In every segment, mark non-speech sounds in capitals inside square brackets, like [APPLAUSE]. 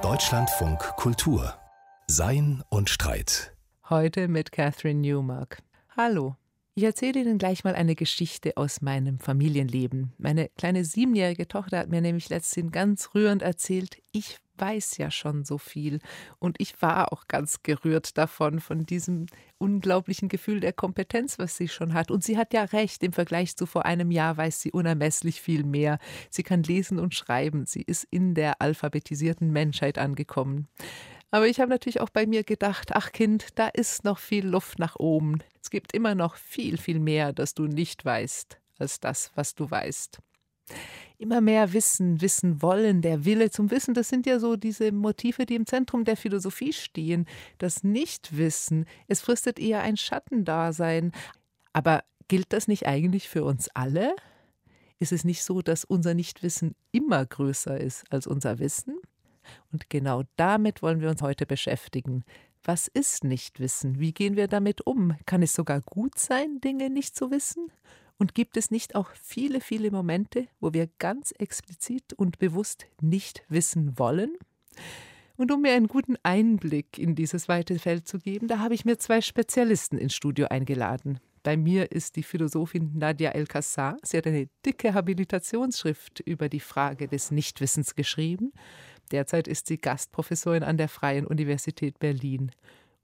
Deutschlandfunk Kultur Sein und Streit. Heute mit Catherine Newmark. Hallo. Ich erzähle Ihnen gleich mal eine Geschichte aus meinem Familienleben. Meine kleine siebenjährige Tochter hat mir nämlich letztens ganz rührend erzählt, ich weiß ja schon so viel. Und ich war auch ganz gerührt davon, von diesem unglaublichen Gefühl der Kompetenz, was sie schon hat. Und sie hat ja recht, im Vergleich zu vor einem Jahr weiß sie unermesslich viel mehr. Sie kann lesen und schreiben. Sie ist in der alphabetisierten Menschheit angekommen. Aber ich habe natürlich auch bei mir gedacht, ach Kind, da ist noch viel Luft nach oben. Es gibt immer noch viel, viel mehr, das du nicht weißt, als das, was du weißt. Immer mehr wissen, wissen wollen, der Wille zum Wissen, das sind ja so diese Motive, die im Zentrum der Philosophie stehen. Das Nichtwissen, es fristet eher ein Schattendasein. Aber gilt das nicht eigentlich für uns alle? Ist es nicht so, dass unser Nichtwissen immer größer ist als unser Wissen? Und genau damit wollen wir uns heute beschäftigen. Was ist Nichtwissen? Wie gehen wir damit um? Kann es sogar gut sein, Dinge nicht zu wissen? Und gibt es nicht auch viele, viele Momente, wo wir ganz explizit und bewusst nicht wissen wollen? Und um mir einen guten Einblick in dieses weite Feld zu geben, da habe ich mir zwei Spezialisten ins Studio eingeladen. Bei mir ist die Philosophin Nadia El-Kassar. Sie hat eine dicke Habilitationsschrift über die Frage des Nichtwissens geschrieben. Derzeit ist sie Gastprofessorin an der Freien Universität Berlin.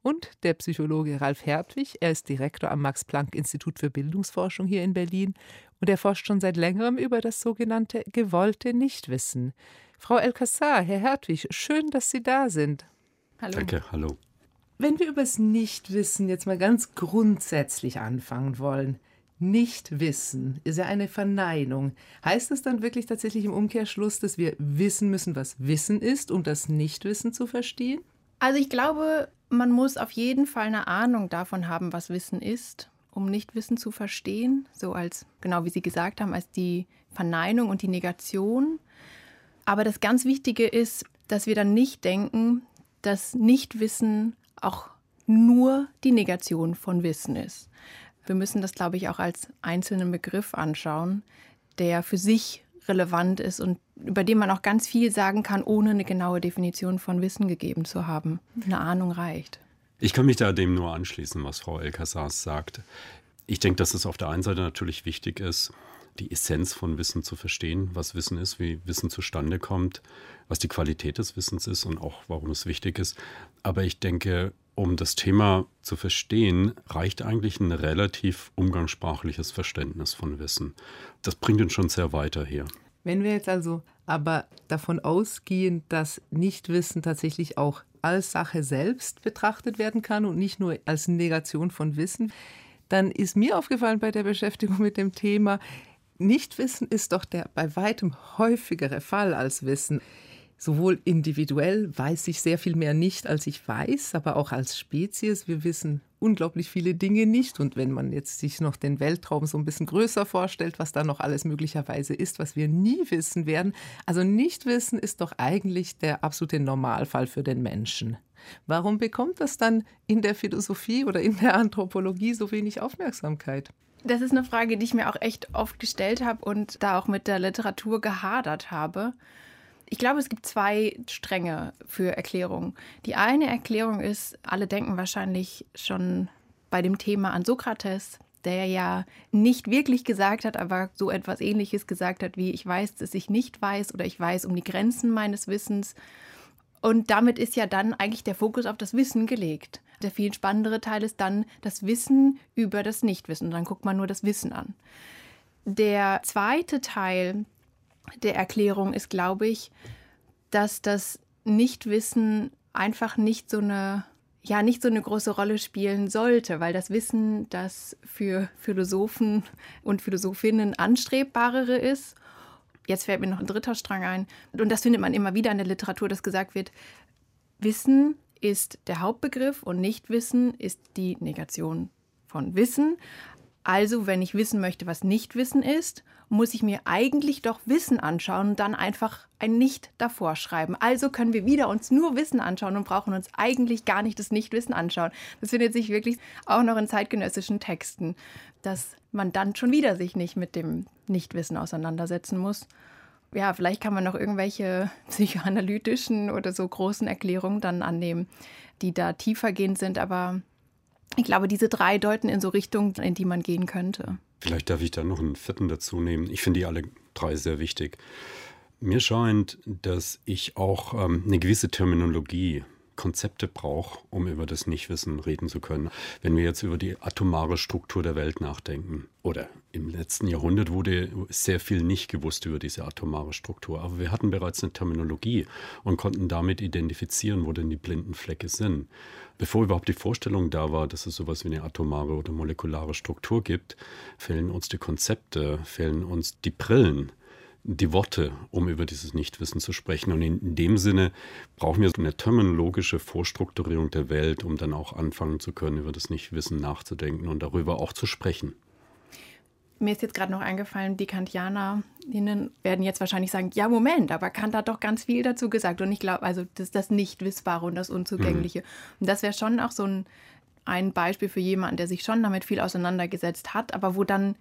Und der Psychologe Ralf Hertwig, er ist Direktor am Max-Planck-Institut für Bildungsforschung hier in Berlin und er forscht schon seit längerem über das sogenannte gewollte Nichtwissen. Frau El-Kassar, Herr Hertwig, schön, dass Sie da sind. Hallo. Danke, hallo. Wenn wir über das Nichtwissen jetzt mal ganz grundsätzlich anfangen wollen, Nichtwissen ist ja eine Verneinung. Heißt das dann wirklich tatsächlich im Umkehrschluss, dass wir wissen müssen, was Wissen ist, um das Nichtwissen zu verstehen? Also ich glaube, man muss auf jeden Fall eine Ahnung davon haben, was Wissen ist, um Nichtwissen zu verstehen. So als, genau wie Sie gesagt haben, als die Verneinung und die Negation. Aber das ganz Wichtige ist, dass wir dann nicht denken, dass Nichtwissen auch nur die Negation von Wissen ist. Wir müssen das, glaube ich, auch als einzelnen Begriff anschauen, der für sich relevant ist und über den man auch ganz viel sagen kann, ohne eine genaue Definition von Wissen gegeben zu haben. Eine Ahnung reicht. Ich kann mich da dem nur anschließen, was Frau Elkassas sagt. Ich denke, dass es auf der einen Seite natürlich wichtig ist, die Essenz von Wissen zu verstehen, was Wissen ist, wie Wissen zustande kommt, was die Qualität des Wissens ist und auch warum es wichtig ist. Aber ich denke, um das Thema zu verstehen, reicht eigentlich ein relativ umgangssprachliches Verständnis von Wissen. Das bringt uns schon sehr weiter hier. Wenn wir jetzt also aber davon ausgehen, dass Nichtwissen tatsächlich auch als Sache selbst betrachtet werden kann und nicht nur als Negation von Wissen, dann ist mir aufgefallen bei der Beschäftigung mit dem Thema, Nichtwissen ist doch der bei weitem häufigere Fall als Wissen. Sowohl individuell weiß ich sehr viel mehr nicht, als ich weiß, aber auch als Spezies. Wir wissen unglaublich viele Dinge nicht. Und wenn man jetzt sich noch den Weltraum so ein bisschen größer vorstellt, was da noch alles möglicherweise ist, was wir nie wissen werden. Also Nichtwissen ist doch eigentlich der absolute Normalfall für den Menschen. Warum bekommt das dann in der Philosophie oder in der Anthropologie so wenig Aufmerksamkeit? Das ist eine Frage, die ich mir auch echt oft gestellt habe und da auch mit der Literatur gehadert habe. Ich glaube, es gibt zwei Stränge für Erklärungen. Die eine Erklärung ist, alle denken wahrscheinlich schon bei dem Thema an Sokrates, der ja nicht wirklich gesagt hat, aber so etwas Ähnliches gesagt hat wie ich weiß, dass ich nicht weiß oder ich weiß um die Grenzen meines Wissens. Und damit ist ja dann eigentlich der Fokus auf das Wissen gelegt. Der viel spannendere Teil ist dann das Wissen über das Nichtwissen. Dann guckt man nur das Wissen an. Der zweite Teil der Erklärung ist, glaube ich, dass das Nichtwissen einfach nicht so eine ja nicht so eine große Rolle spielen sollte, weil das Wissen, das für Philosophen und Philosophinnen anstrebbarere ist. Jetzt fällt mir noch ein dritter Strang ein. Und das findet man immer wieder in der Literatur, dass gesagt wird, Wissen ist der Hauptbegriff und Nichtwissen ist die Negation von Wissen. Also, wenn ich wissen möchte, was Nichtwissen ist, muss ich mir eigentlich doch Wissen anschauen und dann einfach ein Nicht davor schreiben. Also können wir wieder uns nur Wissen anschauen und brauchen uns eigentlich gar nicht das Nichtwissen anschauen. Das findet sich wirklich auch noch in zeitgenössischen Texten, dass man dann schon wieder sich nicht mit dem Nichtwissen auseinandersetzen muss. ja, vielleicht kann man noch irgendwelche [LAUGHS] psychoanalytischen oder so großen Erklärungen dann annehmen, die da tiefergehend sind. Aber ich glaube, diese drei deuten in so Richtungen, in die man gehen könnte. Vielleicht darf ich da noch einen vierten dazu nehmen. Ich finde die alle drei sehr wichtig. Mir scheint, dass ich auch ähm, eine gewisse Terminologie Konzepte brauche, um über das Nichtwissen reden zu können. Wenn wir jetzt über die atomare Struktur der Welt nachdenken, oder im letzten Jahrhundert wurde sehr viel nicht gewusst über diese atomare Struktur, aber wir hatten bereits eine Terminologie und konnten damit identifizieren, wo denn die blinden Flecke sind. Bevor überhaupt die Vorstellung da war, dass es sowas wie eine atomare oder molekulare Struktur gibt, fehlen uns die Konzepte, fehlen uns die Brillen die Worte, um über dieses Nichtwissen zu sprechen. Und in, dem Sinne brauchen wir eine terminologische Vorstrukturierung der Welt, um dann auch anfangen zu können, über das Nichtwissen nachzudenken und darüber auch zu sprechen. Mir ist jetzt gerade noch eingefallen, die KantianerInnen werden jetzt wahrscheinlich sagen, ja, Moment, aber Kant hat doch ganz viel dazu gesagt. Und ich glaube, also das, das Nichtwissbare und das Unzugängliche. Mhm. Und das wäre schon auch so ein, ein Beispiel für jemanden, der sich schon damit viel auseinandergesetzt hat, aber wo dann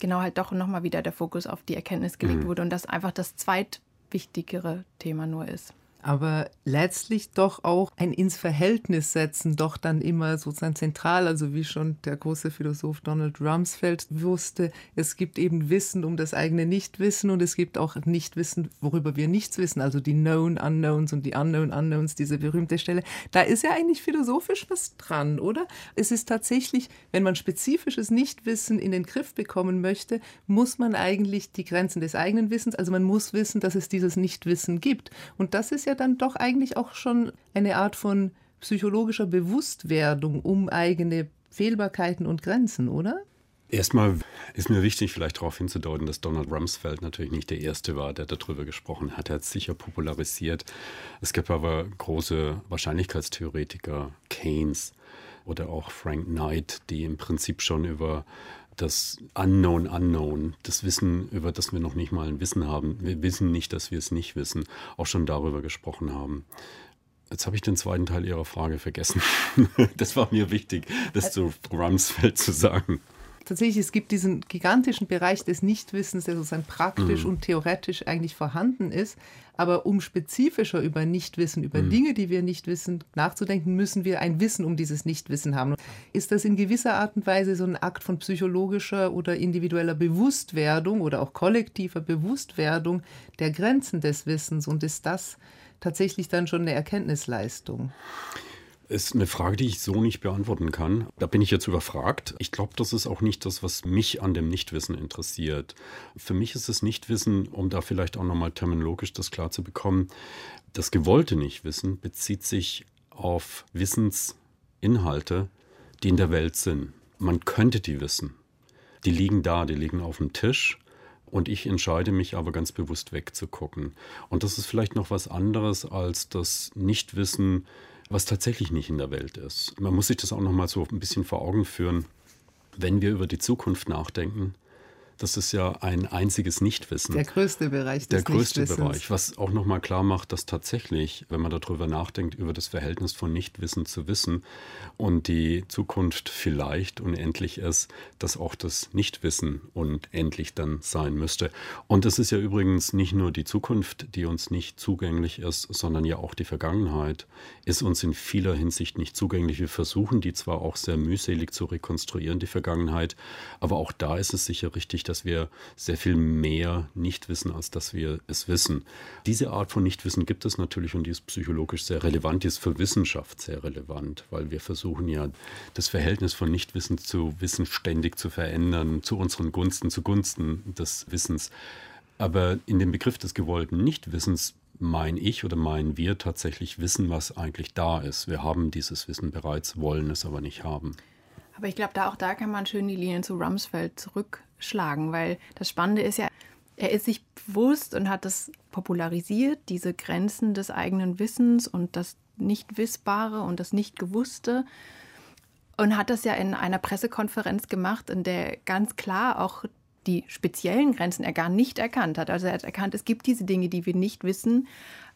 genau halt doch nochmal wieder der Fokus auf die Erkenntnis gelegt mhm. wurde und das einfach das zweitwichtigere Thema nur ist aber letztlich doch auch ein ins Verhältnis setzen, doch dann immer sozusagen zentral, also wie schon der große Philosoph Donald Rumsfeld wusste, es gibt eben Wissen um das eigene Nichtwissen und es gibt auch Nichtwissen, worüber wir nichts wissen, also die Known Unknowns und die Unknown Unknowns, diese berühmte Stelle. Da ist ja eigentlich philosophisch was dran, oder? Es ist tatsächlich, wenn man spezifisches Nichtwissen in den Griff bekommen möchte, muss man eigentlich die Grenzen des eigenen Wissens, also man muss wissen, dass es dieses Nichtwissen gibt. Und das ist ja dann doch eigentlich auch schon eine Art von psychologischer Bewusstwerdung um eigene Fehlbarkeiten und Grenzen, oder? Erstmal ist mir wichtig, vielleicht darauf hinzudeuten, dass Donald Rumsfeld natürlich nicht der Erste war, der darüber gesprochen hat. Er hat es sicher popularisiert. Es gibt aber große Wahrscheinlichkeitstheoretiker, Keynes oder auch Frank Knight, die im Prinzip schon über das Unknown Unknown, das Wissen, über das wir noch nicht mal ein Wissen haben. Wir wissen nicht, dass wir es nicht wissen, auch schon darüber gesprochen haben. Jetzt habe ich den zweiten Teil Ihrer Frage vergessen. [LAUGHS] das war mir wichtig, das zu Rumsfeld zu sagen tatsächlich, es gibt diesen gigantischen Bereich des Nichtwissens, der sozusagen praktisch mhm. und theoretisch eigentlich vorhanden ist. Aber um spezifischer über Nichtwissen, über mhm. Dinge, die wir nicht wissen, nachzudenken, müssen wir ein Wissen um dieses Nichtwissen haben. Ist das in gewisser Art und Weise so ein Akt von psychologischer oder individueller Bewusstwerdung oder auch kollektiver Bewusstwerdung der Grenzen des Wissens? Und ist das tatsächlich dann schon eine Erkenntnisleistung? Ist eine Frage, die ich so nicht beantworten kann. Da bin ich jetzt überfragt. Ich glaube, das ist auch nicht das, was mich an dem Nichtwissen interessiert. Für mich ist das Nichtwissen, um da vielleicht auch nochmal terminologisch das klar zu bekommen, das gewollte Nichtwissen bezieht sich auf Wissensinhalte, die in der Welt sind. Man könnte die wissen. Die liegen da, die liegen auf dem Tisch. Und ich entscheide mich aber ganz bewusst wegzugucken. Und das ist vielleicht noch was anderes als das Nichtwissen, was tatsächlich nicht in der Welt ist. Man muss sich das auch noch mal so ein bisschen vor Augen führen. Wenn wir über die Zukunft nachdenken, das ist ja ein einziges Nichtwissen. Der größte Bereich des Der größte Bereich, was auch nochmal klar macht, dass tatsächlich, wenn man darüber nachdenkt, über das Verhältnis von Nichtwissen zu Wissen und die Zukunft vielleicht unendlich ist, dass auch das Nichtwissen unendlich dann sein müsste. Und es ist ja übrigens nicht nur die Zukunft, die uns nicht zugänglich ist, sondern ja auch die Vergangenheit ist uns in vieler Hinsicht nicht zugänglich. Wir versuchen die zwar auch sehr mühselig zu rekonstruieren, die Vergangenheit, aber auch da ist es sicher richtig, dass wir sehr viel mehr nicht wissen, als dass wir es wissen. Diese Art von Nichtwissen gibt es natürlich und die ist psychologisch sehr relevant, die ist für Wissenschaft sehr relevant, weil wir versuchen ja, das Verhältnis von Nichtwissen zu Wissen ständig zu verändern, zu unseren Gunsten, zugunsten des Wissens. Aber in dem Begriff des gewollten Nichtwissens mein ich oder meinen wir tatsächlich wissen, was eigentlich da ist. Wir haben dieses Wissen bereits, wollen es aber nicht haben. Aber ich glaube, da auch da kann man schön die Linien zu Rumsfeld zurückschlagen, weil das Spannende ist ja, er ist sich bewusst und hat das popularisiert, diese Grenzen des eigenen Wissens und das Nichtwissbare und das Nichtgewusste. Und hat das ja in einer Pressekonferenz gemacht, in der ganz klar auch die speziellen Grenzen er gar nicht erkannt hat. Also er hat erkannt, es gibt diese Dinge, die wir nicht wissen,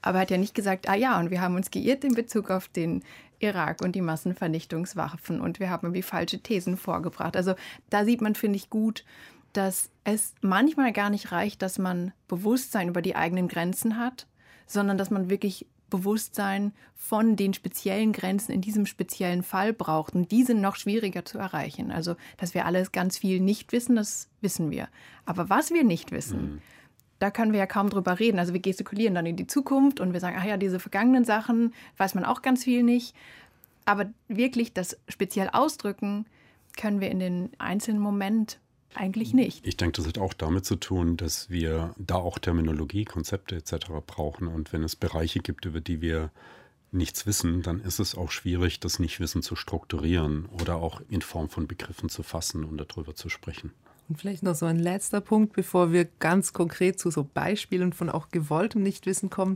aber er hat ja nicht gesagt, ah ja, und wir haben uns geirrt in Bezug auf den Irak und die Massenvernichtungswaffen und wir haben irgendwie falsche Thesen vorgebracht. Also da sieht man, finde ich, gut, dass es manchmal gar nicht reicht, dass man Bewusstsein über die eigenen Grenzen hat, sondern dass man wirklich Bewusstsein von den speziellen Grenzen in diesem speziellen Fall braucht. Und die sind noch schwieriger zu erreichen. Also, dass wir alles ganz viel nicht wissen, das wissen wir. Aber was wir nicht wissen, mhm. Da können wir ja kaum drüber reden. Also wir gestikulieren dann in die Zukunft und wir sagen, ach ja, diese vergangenen Sachen weiß man auch ganz viel nicht. Aber wirklich das speziell ausdrücken können wir in den einzelnen Moment eigentlich nicht. Ich denke, das hat auch damit zu tun, dass wir da auch Terminologie, Konzepte etc. brauchen. Und wenn es Bereiche gibt, über die wir nichts wissen, dann ist es auch schwierig, das Nichtwissen zu strukturieren oder auch in Form von Begriffen zu fassen und darüber zu sprechen. Und vielleicht noch so ein letzter Punkt, bevor wir ganz konkret zu so Beispielen von auch gewolltem Nichtwissen kommen.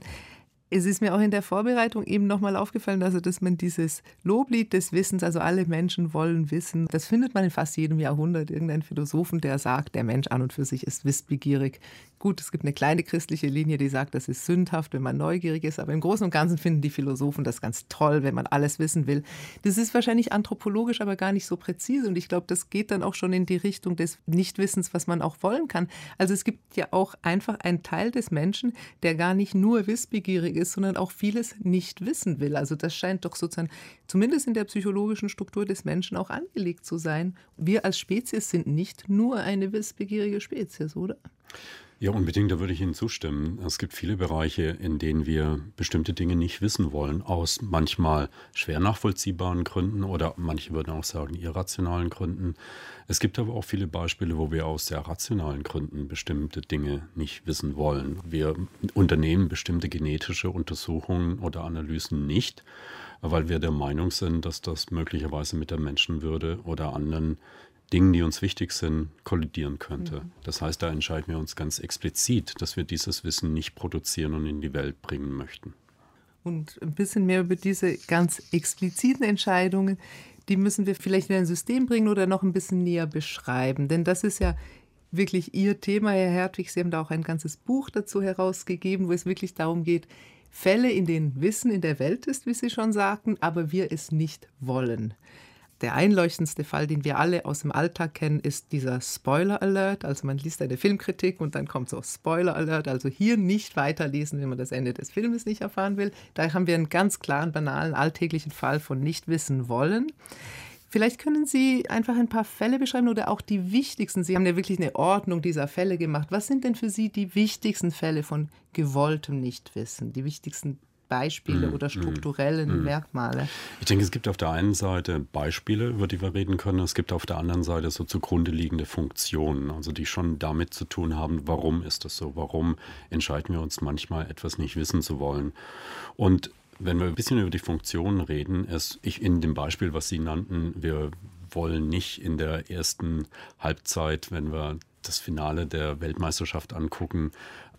Es ist mir auch in der Vorbereitung eben nochmal aufgefallen, also dass man dieses Loblied des Wissens, also alle Menschen wollen wissen, das findet man in fast jedem Jahrhundert. Irgendein Philosophen, der sagt, der Mensch an und für sich ist wissbegierig. Gut, es gibt eine kleine christliche Linie, die sagt, das ist sündhaft, wenn man neugierig ist, aber im Großen und Ganzen finden die Philosophen das ganz toll, wenn man alles wissen will. Das ist wahrscheinlich anthropologisch, aber gar nicht so präzise und ich glaube, das geht dann auch schon in die Richtung des Nichtwissens, was man auch wollen kann. Also es gibt ja auch einfach einen Teil des Menschen, der gar nicht nur wissbegierig ist, sondern auch vieles nicht wissen will. Also das scheint doch sozusagen zumindest in der psychologischen Struktur des Menschen auch angelegt zu sein. Wir als Spezies sind nicht nur eine wissbegierige Spezies, oder? Ja, unbedingt, da würde ich Ihnen zustimmen. Es gibt viele Bereiche, in denen wir bestimmte Dinge nicht wissen wollen, aus manchmal schwer nachvollziehbaren Gründen oder manche würden auch sagen irrationalen Gründen. Es gibt aber auch viele Beispiele, wo wir aus sehr rationalen Gründen bestimmte Dinge nicht wissen wollen. Wir unternehmen bestimmte genetische Untersuchungen oder Analysen nicht, weil wir der Meinung sind, dass das möglicherweise mit der Menschenwürde oder anderen Dingen, die uns wichtig sind, kollidieren könnte. Mhm. Das heißt, da entscheiden wir uns ganz explizit, dass wir dieses Wissen nicht produzieren und in die Welt bringen möchten. Und ein bisschen mehr über diese ganz expliziten Entscheidungen, die müssen wir vielleicht in ein System bringen oder noch ein bisschen näher beschreiben. Denn das ist ja wirklich Ihr Thema, Herr Hertwig. Sie haben da auch ein ganzes Buch dazu herausgegeben, wo es wirklich darum geht, Fälle, in denen Wissen in der Welt ist, wie Sie schon sagten, aber wir es nicht wollen. Der einleuchtendste Fall, den wir alle aus dem Alltag kennen, ist dieser Spoiler Alert. Also man liest eine Filmkritik und dann kommt so Spoiler Alert. Also hier nicht weiterlesen, wenn man das Ende des Filmes nicht erfahren will. Da haben wir einen ganz klaren, banalen, alltäglichen Fall von nicht wissen wollen. Vielleicht können Sie einfach ein paar Fälle beschreiben oder auch die wichtigsten. Sie haben ja wirklich eine Ordnung dieser Fälle gemacht. Was sind denn für Sie die wichtigsten Fälle von gewolltem Nichtwissen? Die wichtigsten Beispiele mm, oder strukturellen mm, Merkmale? Ich denke, es gibt auf der einen Seite Beispiele, über die wir reden können. Es gibt auf der anderen Seite so zugrunde liegende Funktionen, also die schon damit zu tun haben, warum ist das so? Warum entscheiden wir uns manchmal etwas nicht wissen zu wollen? Und wenn wir ein bisschen über die Funktionen reden, ist ich in dem Beispiel, was Sie nannten, wir wollen nicht in der ersten Halbzeit, wenn wir das Finale der Weltmeisterschaft angucken,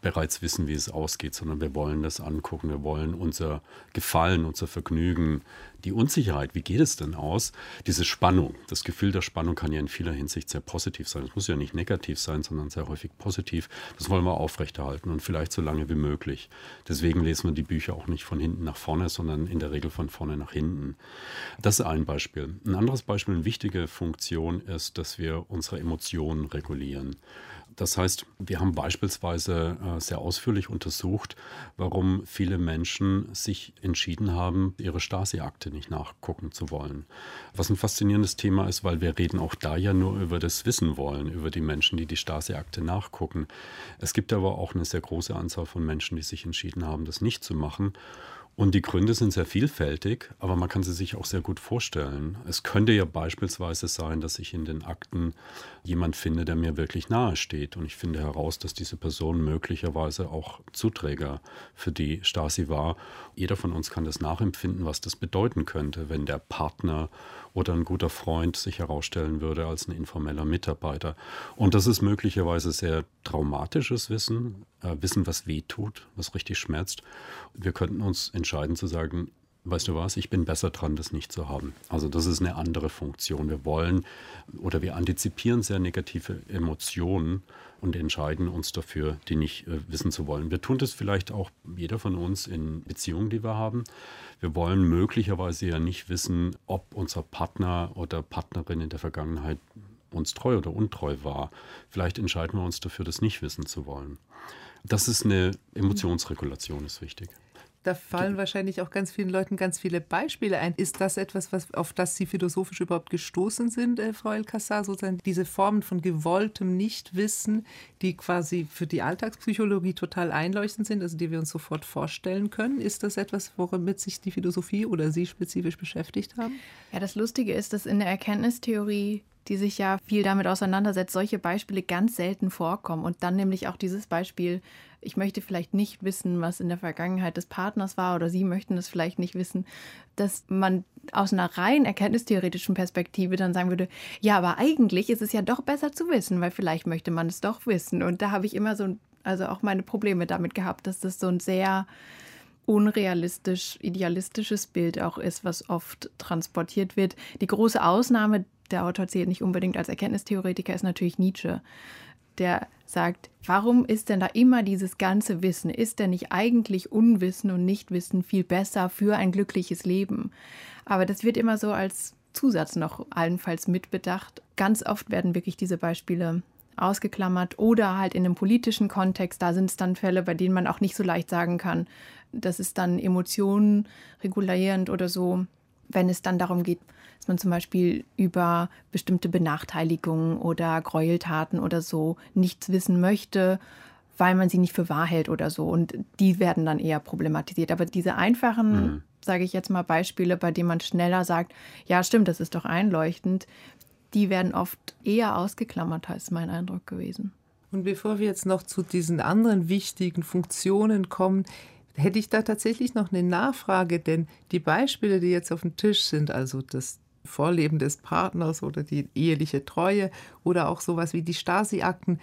bereits wissen, wie es ausgeht, sondern wir wollen das angucken, wir wollen unser Gefallen, unser Vergnügen, die Unsicherheit, wie geht es denn aus, diese Spannung, das Gefühl der Spannung kann ja in vieler Hinsicht sehr positiv sein. Es muss ja nicht negativ sein, sondern sehr häufig positiv. Das wollen wir aufrechterhalten und vielleicht so lange wie möglich. Deswegen lesen wir die Bücher auch nicht von hinten nach vorne, sondern in der Regel von vorne nach hinten. Das ist ein Beispiel. Ein anderes Beispiel, eine wichtige Funktion ist, dass wir unsere Emotionen regulieren. Das heißt, wir haben beispielsweise äh, sehr ausführlich untersucht, warum viele Menschen sich entschieden haben, ihre Stasi-Akte nicht nachgucken zu wollen. Was ein faszinierendes Thema ist, weil wir reden auch da ja nur über das Wissen wollen, über die Menschen, die die Stasi-Akte nachgucken. Es gibt aber auch eine sehr große Anzahl von Menschen, die sich entschieden haben, das nicht zu machen. Und die Gründe sind sehr vielfältig, aber man kann sie sich auch sehr gut vorstellen. Es könnte ja beispielsweise sein, dass ich in den Akten jemand finde, der mir wirklich nahe steht. Und ich finde heraus, dass diese Person möglicherweise auch Zuträger für die Stasi war. Jeder von uns kann das nachempfinden, was das bedeuten könnte, wenn der Partner oder ein guter Freund sich herausstellen würde als ein informeller Mitarbeiter. Und das ist möglicherweise sehr traumatisches Wissen, äh, Wissen, was weh tut, was richtig schmerzt. Wir könnten uns entscheiden zu sagen, weißt du was, ich bin besser dran, das nicht zu haben. Also das ist eine andere Funktion. Wir wollen oder wir antizipieren sehr negative Emotionen und entscheiden uns dafür, die nicht äh, wissen zu wollen. Wir tun das vielleicht auch jeder von uns in Beziehungen, die wir haben. Wir wollen möglicherweise ja nicht wissen, ob unser Partner oder Partnerin in der Vergangenheit uns treu oder untreu war. Vielleicht entscheiden wir uns dafür, das nicht wissen zu wollen. Das ist eine Emotionsregulation, ist wichtig. Da fallen wahrscheinlich auch ganz vielen Leuten ganz viele Beispiele ein. Ist das etwas, was, auf das Sie philosophisch überhaupt gestoßen sind, äh, Frau Elkassar? Sozusagen diese Formen von gewolltem Nichtwissen, die quasi für die Alltagspsychologie total einleuchtend sind, also die wir uns sofort vorstellen können. Ist das etwas, womit sich die Philosophie oder Sie spezifisch beschäftigt haben? Ja, das Lustige ist, dass in der Erkenntnistheorie die sich ja viel damit auseinandersetzt, solche Beispiele ganz selten vorkommen. Und dann nämlich auch dieses Beispiel, ich möchte vielleicht nicht wissen, was in der Vergangenheit des Partners war oder Sie möchten es vielleicht nicht wissen, dass man aus einer rein erkenntnistheoretischen Perspektive dann sagen würde, ja, aber eigentlich ist es ja doch besser zu wissen, weil vielleicht möchte man es doch wissen. Und da habe ich immer so, also auch meine Probleme damit gehabt, dass das so ein sehr unrealistisch, idealistisches Bild auch ist, was oft transportiert wird. Die große Ausnahme, der Autor zählt nicht unbedingt als Erkenntnistheoretiker, ist natürlich Nietzsche, der sagt, warum ist denn da immer dieses ganze Wissen? Ist denn nicht eigentlich Unwissen und Nichtwissen viel besser für ein glückliches Leben? Aber das wird immer so als Zusatz noch allenfalls mitbedacht. Ganz oft werden wirklich diese Beispiele ausgeklammert oder halt in einem politischen Kontext. Da sind es dann Fälle, bei denen man auch nicht so leicht sagen kann, das ist dann Emotionen regulierend oder so, wenn es dann darum geht, dass man zum Beispiel über bestimmte Benachteiligungen oder Gräueltaten oder so nichts wissen möchte, weil man sie nicht für wahr hält oder so. Und die werden dann eher problematisiert. Aber diese einfachen, mhm. sage ich jetzt mal, Beispiele, bei denen man schneller sagt, ja, stimmt, das ist doch einleuchtend, die werden oft eher ausgeklammert, ist mein Eindruck gewesen. Und bevor wir jetzt noch zu diesen anderen wichtigen Funktionen kommen, hätte ich da tatsächlich noch eine Nachfrage, denn die Beispiele, die jetzt auf dem Tisch sind, also das Vorleben des Partners oder die eheliche Treue oder auch sowas wie die Stasi-Akten.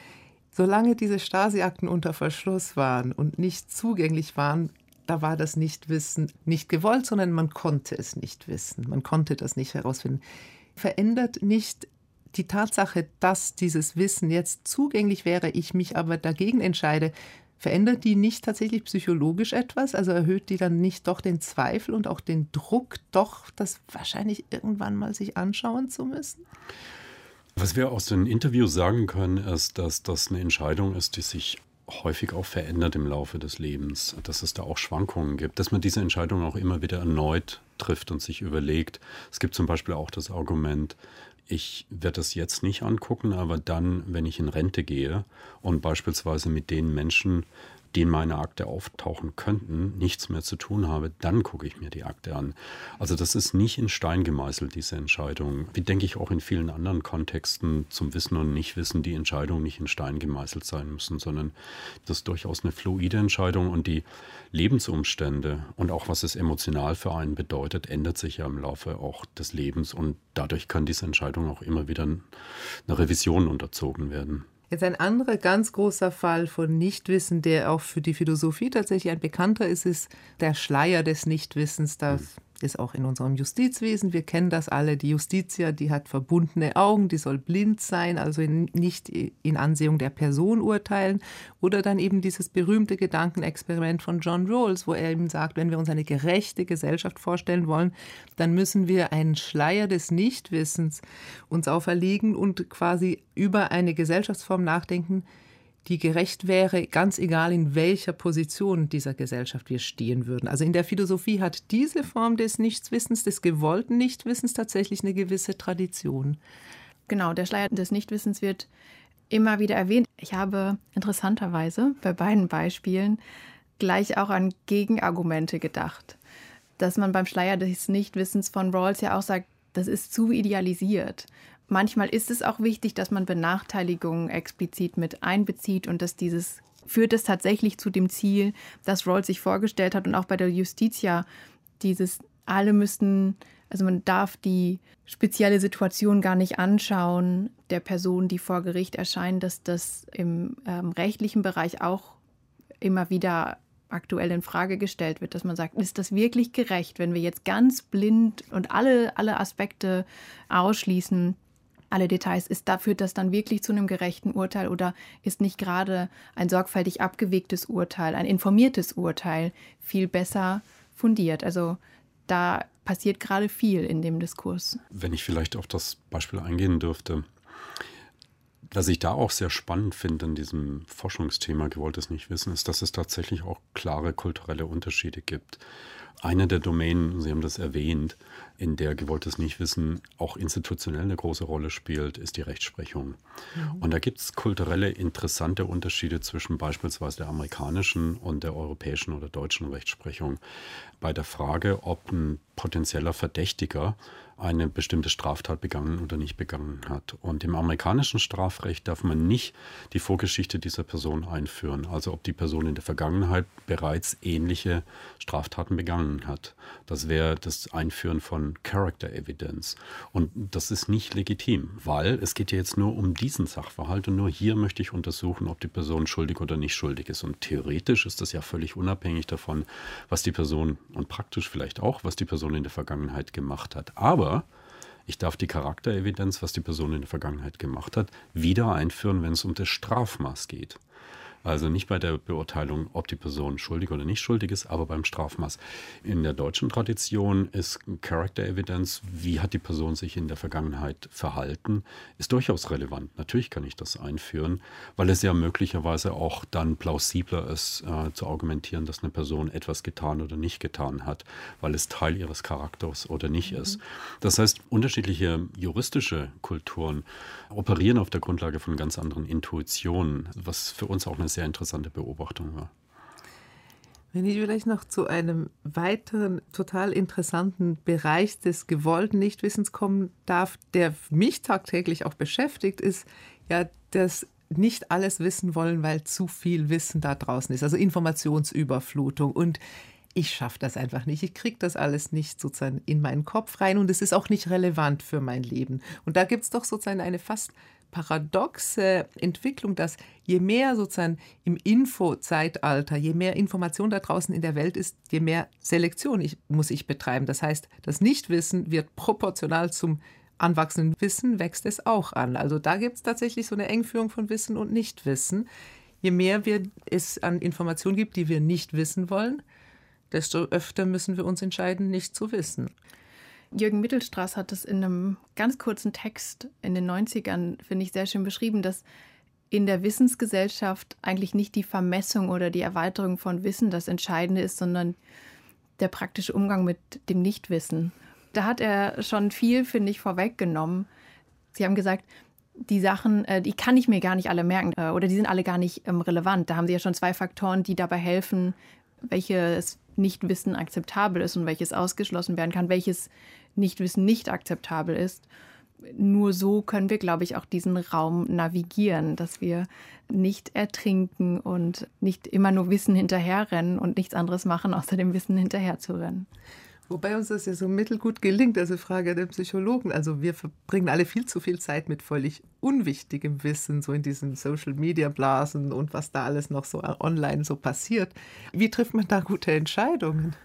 Solange diese Stasi-Akten unter Verschluss waren und nicht zugänglich waren, da war das Nichtwissen nicht gewollt, sondern man konnte es nicht wissen. Man konnte das nicht herausfinden. Verändert nicht die Tatsache, dass dieses Wissen jetzt zugänglich wäre, ich mich aber dagegen entscheide, Verändert die nicht tatsächlich psychologisch etwas? Also erhöht die dann nicht doch den Zweifel und auch den Druck, doch das wahrscheinlich irgendwann mal sich anschauen zu müssen? Was wir aus den Interviews sagen können, ist, dass das eine Entscheidung ist, die sich häufig auch verändert im Laufe des Lebens, dass es da auch Schwankungen gibt, dass man diese Entscheidung auch immer wieder erneut trifft und sich überlegt. Es gibt zum Beispiel auch das Argument, ich werde das jetzt nicht angucken, aber dann, wenn ich in Rente gehe und beispielsweise mit den Menschen die in meiner Akte auftauchen könnten, nichts mehr zu tun habe, dann gucke ich mir die Akte an. Also das ist nicht in Stein gemeißelt, diese Entscheidung. Wie denke ich auch in vielen anderen Kontexten zum Wissen und Nichtwissen, die Entscheidungen nicht in Stein gemeißelt sein müssen, sondern das ist durchaus eine fluide Entscheidung und die Lebensumstände und auch was es emotional für einen bedeutet, ändert sich ja im Laufe auch des Lebens und dadurch kann diese Entscheidung auch immer wieder einer Revision unterzogen werden. Jetzt ein anderer ganz großer Fall von Nichtwissen, der auch für die Philosophie tatsächlich ein bekannter ist, ist der Schleier des Nichtwissens. Das ist auch in unserem Justizwesen. Wir kennen das alle. Die Justitia, die hat verbundene Augen, die soll blind sein, also nicht in Ansehung der Person urteilen. Oder dann eben dieses berühmte Gedankenexperiment von John Rawls, wo er eben sagt, wenn wir uns eine gerechte Gesellschaft vorstellen wollen, dann müssen wir einen Schleier des Nichtwissens uns auferlegen und quasi über eine Gesellschaftsform nachdenken, die gerecht wäre, ganz egal in welcher Position dieser Gesellschaft wir stehen würden. Also in der Philosophie hat diese Form des Nichtswissens, des gewollten Nichtwissens tatsächlich eine gewisse Tradition. Genau, der Schleier des Nichtwissens wird immer wieder erwähnt. Ich habe interessanterweise bei beiden Beispielen gleich auch an Gegenargumente gedacht. Dass man beim Schleier des Nichtwissens von Rawls ja auch sagt, das ist zu idealisiert manchmal ist es auch wichtig, dass man Benachteiligungen explizit mit einbezieht und dass dieses führt es tatsächlich zu dem Ziel, das Rawls sich vorgestellt hat und auch bei der Justitia dieses alle müssten, also man darf die spezielle Situation gar nicht anschauen der Person, die vor Gericht erscheint, dass das im ähm, rechtlichen Bereich auch immer wieder aktuell in Frage gestellt wird, dass man sagt, ist das wirklich gerecht, wenn wir jetzt ganz blind und alle, alle Aspekte ausschließen, alle Details. Ist da, führt das dann wirklich zu einem gerechten Urteil oder ist nicht gerade ein sorgfältig abgewegtes Urteil, ein informiertes Urteil viel besser fundiert? Also da passiert gerade viel in dem Diskurs. Wenn ich vielleicht auf das Beispiel eingehen dürfte. Was ich da auch sehr spannend finde in diesem Forschungsthema gewolltes Nicht-Wissen, ist, dass es tatsächlich auch klare kulturelle Unterschiede gibt. Eine der Domänen, Sie haben das erwähnt, in der gewolltes Nichtwissen auch institutionell eine große Rolle spielt, ist die Rechtsprechung. Mhm. Und da gibt es kulturelle interessante Unterschiede zwischen beispielsweise der amerikanischen und der europäischen oder deutschen Rechtsprechung. Bei der Frage, ob ein potenzieller Verdächtiger eine bestimmte Straftat begangen oder nicht begangen hat. Und im amerikanischen Strafrecht darf man nicht die Vorgeschichte dieser Person einführen, also ob die Person in der Vergangenheit bereits ähnliche Straftaten begangen hat. Das wäre das Einführen von Character Evidence. Und das ist nicht legitim, weil es geht ja jetzt nur um diesen Sachverhalt und nur hier möchte ich untersuchen, ob die Person schuldig oder nicht schuldig ist. Und theoretisch ist das ja völlig unabhängig davon, was die Person und praktisch vielleicht auch, was die Person in der Vergangenheit gemacht hat. Aber ich darf die Charakterevidenz, was die Person in der Vergangenheit gemacht hat, wieder einführen, wenn es um das Strafmaß geht. Also nicht bei der Beurteilung, ob die Person schuldig oder nicht schuldig ist, aber beim Strafmaß. In der deutschen Tradition ist Character Evidence, wie hat die Person sich in der Vergangenheit verhalten, ist durchaus relevant. Natürlich kann ich das einführen, weil es ja möglicherweise auch dann plausibler ist, äh, zu argumentieren, dass eine Person etwas getan oder nicht getan hat, weil es Teil ihres Charakters oder nicht mhm. ist. Das heißt, unterschiedliche juristische Kulturen operieren auf der Grundlage von ganz anderen Intuitionen, was für uns auch eine sehr interessante Beobachtung war. Wenn ich vielleicht noch zu einem weiteren total interessanten Bereich des gewollten Nichtwissens kommen darf, der mich tagtäglich auch beschäftigt, ist ja das nicht alles wissen wollen, weil zu viel Wissen da draußen ist, also Informationsüberflutung. Und ich schaffe das einfach nicht. Ich kriege das alles nicht sozusagen in meinen Kopf rein und es ist auch nicht relevant für mein Leben. Und da gibt es doch sozusagen eine fast paradoxe Entwicklung, dass je mehr sozusagen im Infozeitalter, je mehr Information da draußen in der Welt ist, je mehr Selektion ich, muss ich betreiben. Das heißt, das Nichtwissen wird proportional zum anwachsenden Wissen, wächst es auch an. Also da gibt es tatsächlich so eine Engführung von Wissen und Nichtwissen. Je mehr wir es an Informationen gibt, die wir nicht wissen wollen, desto öfter müssen wir uns entscheiden, nicht zu wissen. Jürgen Mittelstraß hat es in einem ganz kurzen Text in den 90ern, finde ich, sehr schön beschrieben, dass in der Wissensgesellschaft eigentlich nicht die Vermessung oder die Erweiterung von Wissen das Entscheidende ist, sondern der praktische Umgang mit dem Nichtwissen. Da hat er schon viel, finde ich, vorweggenommen. Sie haben gesagt, die Sachen, äh, die kann ich mir gar nicht alle merken äh, oder die sind alle gar nicht ähm, relevant. Da haben Sie ja schon zwei Faktoren, die dabei helfen, welches Nichtwissen akzeptabel ist und welches ausgeschlossen werden kann, welches Nichtwissen nicht akzeptabel ist. Nur so können wir, glaube ich, auch diesen Raum navigieren, dass wir nicht ertrinken und nicht immer nur Wissen hinterherrennen und nichts anderes machen, außer dem Wissen hinterherzurennen. Wobei uns das ja so mittelgut gelingt, also Frage der Psychologen. Also wir verbringen alle viel zu viel Zeit mit völlig unwichtigem Wissen, so in diesen Social-Media-Blasen und was da alles noch so online so passiert. Wie trifft man da gute Entscheidungen?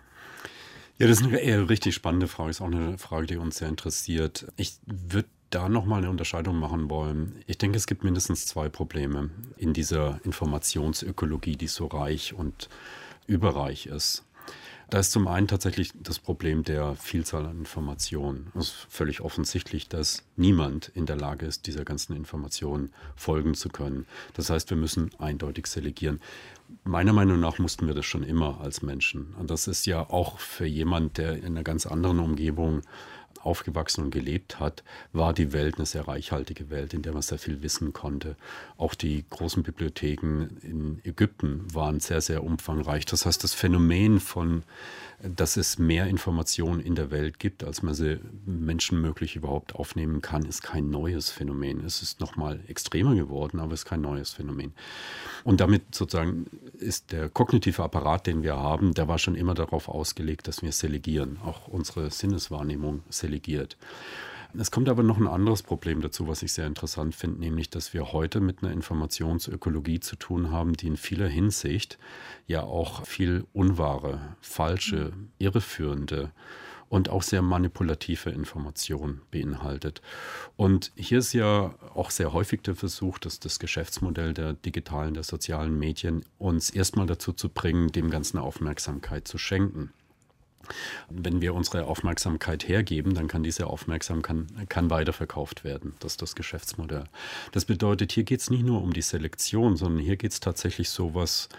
Ja, das ist eine eher richtig spannende Frage. Ist auch eine Frage, die uns sehr interessiert. Ich würde da nochmal eine Unterscheidung machen wollen. Ich denke, es gibt mindestens zwei Probleme in dieser Informationsökologie, die so reich und überreich ist. Da ist zum einen tatsächlich das Problem der Vielzahl an Informationen. Es ist völlig offensichtlich, dass niemand in der Lage ist, dieser ganzen Informationen folgen zu können. Das heißt, wir müssen eindeutig selegieren. Meiner Meinung nach mussten wir das schon immer als Menschen. Und das ist ja auch für jemand, der in einer ganz anderen Umgebung aufgewachsen und gelebt hat, war die Welt eine sehr reichhaltige Welt, in der man sehr viel wissen konnte. Auch die großen Bibliotheken in Ägypten waren sehr, sehr umfangreich. Das heißt, das Phänomen von dass es mehr Informationen in der Welt gibt, als man sie menschenmöglich überhaupt aufnehmen kann, ist kein neues Phänomen. Es ist nochmal extremer geworden, aber es ist kein neues Phänomen. Und damit sozusagen ist der kognitive Apparat, den wir haben, der war schon immer darauf ausgelegt, dass wir selegieren, auch unsere Sinneswahrnehmung selegiert. Es kommt aber noch ein anderes Problem dazu, was ich sehr interessant finde, nämlich, dass wir heute mit einer Informationsökologie zu tun haben, die in vieler Hinsicht ja auch viel unwahre, falsche, irreführende und auch sehr manipulative Informationen beinhaltet. Und hier ist ja auch sehr häufig der Versuch, dass das Geschäftsmodell der digitalen, der sozialen Medien uns erstmal dazu zu bringen, dem Ganzen Aufmerksamkeit zu schenken. Wenn wir unsere Aufmerksamkeit hergeben, dann kann diese Aufmerksamkeit kann weiterverkauft werden. Das ist das Geschäftsmodell. Das bedeutet, hier geht es nicht nur um die Selektion, sondern hier geht es tatsächlich so was,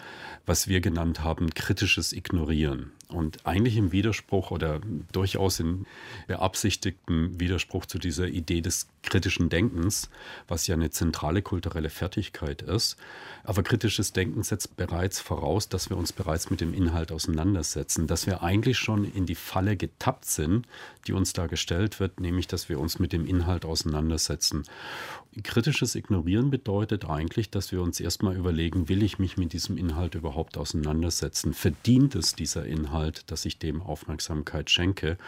was wir genannt haben, kritisches Ignorieren. Und eigentlich im Widerspruch oder durchaus in beabsichtigtem Widerspruch zu dieser Idee des kritischen Denkens, was ja eine zentrale kulturelle Fertigkeit ist. Aber kritisches Denken setzt bereits voraus, dass wir uns bereits mit dem Inhalt auseinandersetzen, dass wir eigentlich schon in die Falle getappt sind, die uns da gestellt wird, nämlich dass wir uns mit dem Inhalt auseinandersetzen. Kritisches Ignorieren bedeutet eigentlich, dass wir uns erstmal überlegen, will ich mich mit diesem Inhalt überhaupt auseinandersetzen? Verdient es dieser Inhalt, dass ich dem Aufmerksamkeit schenke?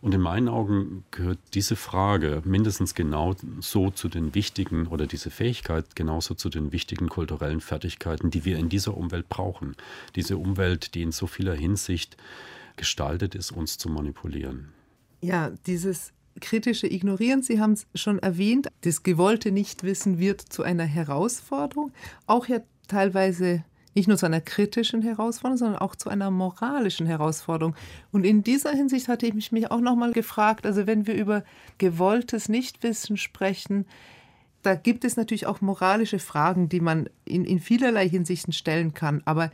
Und in meinen Augen gehört diese Frage mindestens genau so zu den wichtigen oder diese Fähigkeit genauso zu den wichtigen kulturellen Fertigkeiten, die wir in dieser Umwelt brauchen. Diese Umwelt, die in so vieler Hinsicht gestaltet ist, uns zu manipulieren. Ja, dieses kritische Ignorieren, Sie haben es schon erwähnt, das gewollte Nichtwissen wird zu einer Herausforderung, auch ja teilweise nicht nur zu einer kritischen Herausforderung, sondern auch zu einer moralischen Herausforderung. Und in dieser Hinsicht hatte ich mich auch nochmal gefragt, also wenn wir über gewolltes Nichtwissen sprechen, da gibt es natürlich auch moralische Fragen, die man in, in vielerlei Hinsichten stellen kann. Aber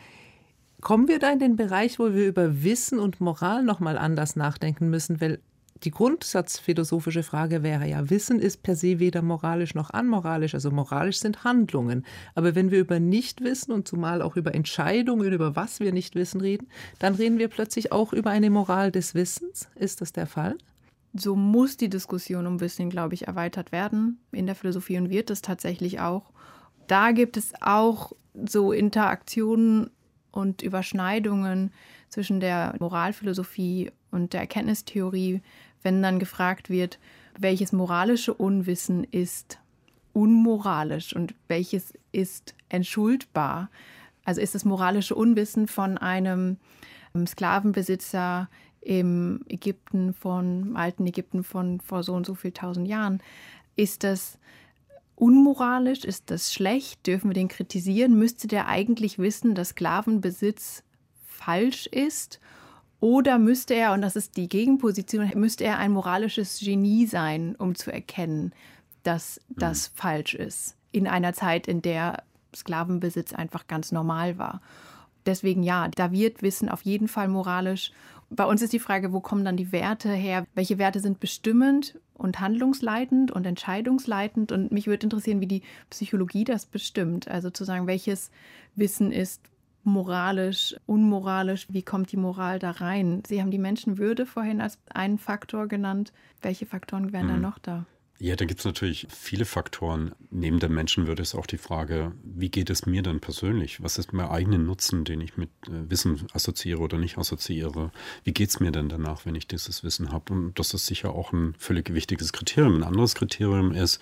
kommen wir da in den Bereich, wo wir über Wissen und Moral nochmal anders nachdenken müssen? Weil die grundsatzphilosophische Frage wäre ja, Wissen ist per se weder moralisch noch anmoralisch, also moralisch sind Handlungen. Aber wenn wir über Nichtwissen und zumal auch über Entscheidungen, über was wir nicht wissen reden, dann reden wir plötzlich auch über eine Moral des Wissens. Ist das der Fall? So muss die Diskussion um Wissen, glaube ich, erweitert werden in der Philosophie und wird es tatsächlich auch. Da gibt es auch so Interaktionen und Überschneidungen zwischen der Moralphilosophie und der Erkenntnistheorie, wenn dann gefragt wird, welches moralische Unwissen ist unmoralisch und welches ist entschuldbar. Also ist das moralische Unwissen von einem ähm, Sklavenbesitzer im Ägypten von, alten Ägypten von vor so und so viel tausend Jahren, ist das unmoralisch? Ist das schlecht? Dürfen wir den kritisieren? Müsste der eigentlich wissen, dass Sklavenbesitz falsch ist? Oder müsste er, und das ist die Gegenposition, müsste er ein moralisches Genie sein, um zu erkennen, dass das mhm. falsch ist? In einer Zeit, in der Sklavenbesitz einfach ganz normal war. Deswegen ja, da wird Wissen auf jeden Fall moralisch. Bei uns ist die Frage, wo kommen dann die Werte her? Welche Werte sind bestimmend und handlungsleitend und entscheidungsleitend? Und mich würde interessieren, wie die Psychologie das bestimmt. Also zu sagen, welches Wissen ist moralisch, unmoralisch, wie kommt die Moral da rein? Sie haben die Menschenwürde vorhin als einen Faktor genannt. Welche Faktoren wären mhm. da noch da? Ja, da gibt es natürlich viele Faktoren. Neben der Menschenwürde ist auch die Frage, wie geht es mir dann persönlich? Was ist mein eigener Nutzen, den ich mit äh, Wissen assoziiere oder nicht assoziiere? Wie geht es mir denn danach, wenn ich dieses Wissen habe? Und das ist sicher auch ein völlig wichtiges Kriterium. Ein anderes Kriterium ist,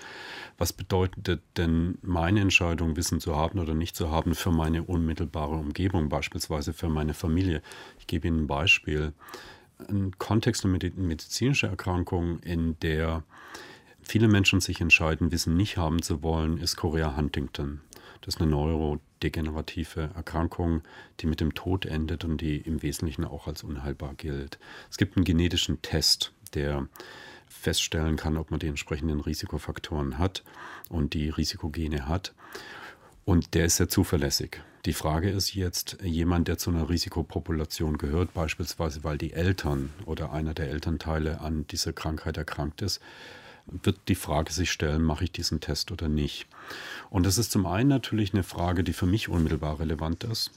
was bedeutet denn meine Entscheidung, Wissen zu haben oder nicht zu haben für meine unmittelbare Umgebung, beispielsweise für meine Familie? Ich gebe Ihnen ein Beispiel. Ein Kontext eine medizinische Erkrankung, in der viele Menschen sich entscheiden, Wissen nicht haben zu wollen, ist Chorea Huntington. Das ist eine neurodegenerative Erkrankung, die mit dem Tod endet und die im Wesentlichen auch als unheilbar gilt. Es gibt einen genetischen Test, der feststellen kann, ob man die entsprechenden Risikofaktoren hat und die Risikogene hat. Und der ist sehr zuverlässig. Die Frage ist jetzt, jemand, der zu einer Risikopopulation gehört, beispielsweise weil die Eltern oder einer der Elternteile an dieser Krankheit erkrankt ist, wird die Frage sich stellen, mache ich diesen Test oder nicht. Und das ist zum einen natürlich eine Frage, die für mich unmittelbar relevant ist.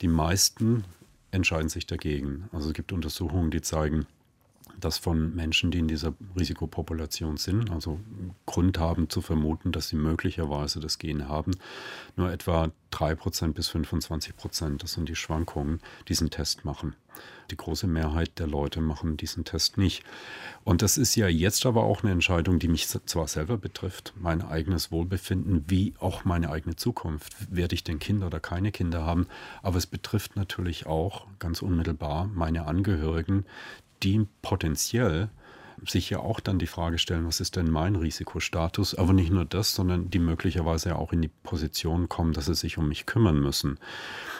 Die meisten entscheiden sich dagegen. Also es gibt Untersuchungen, die zeigen, dass von Menschen, die in dieser Risikopopulation sind, also Grund haben zu vermuten, dass sie möglicherweise das Gen haben, nur etwa 3% bis 25%, das sind die Schwankungen, diesen Test machen. Die große Mehrheit der Leute machen diesen Test nicht. Und das ist ja jetzt aber auch eine Entscheidung, die mich zwar selber betrifft, mein eigenes Wohlbefinden, wie auch meine eigene Zukunft. Werde ich denn Kinder oder keine Kinder haben? Aber es betrifft natürlich auch ganz unmittelbar meine Angehörigen, die potenziell sich ja auch dann die Frage stellen, was ist denn mein Risikostatus? Aber nicht nur das, sondern die möglicherweise auch in die Position kommen, dass sie sich um mich kümmern müssen.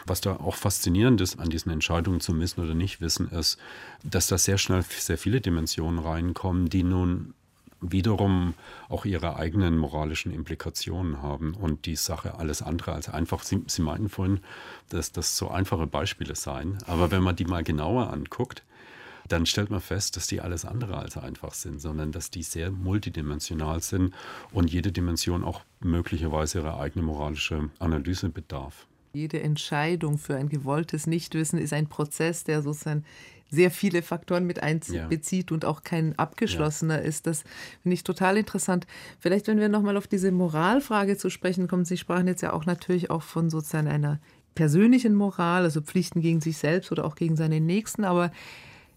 Was da auch faszinierend ist an diesen Entscheidungen zu wissen oder nicht wissen, ist, dass da sehr schnell sehr viele Dimensionen reinkommen, die nun wiederum auch ihre eigenen moralischen Implikationen haben und die Sache alles andere als einfach. Sie, Sie meinten vorhin, dass das so einfache Beispiele seien, aber wenn man die mal genauer anguckt, dann stellt man fest, dass die alles andere als einfach sind, sondern dass die sehr multidimensional sind und jede Dimension auch möglicherweise ihre eigene moralische Analyse bedarf. Jede Entscheidung für ein gewolltes Nichtwissen ist ein Prozess, der sozusagen sehr viele Faktoren mit einbezieht ja. und auch kein abgeschlossener ja. ist. Das finde ich total interessant. Vielleicht, wenn wir nochmal auf diese Moralfrage zu sprechen kommen. Sie sprachen jetzt ja auch natürlich auch von sozusagen einer persönlichen Moral, also Pflichten gegen sich selbst oder auch gegen seine Nächsten. Aber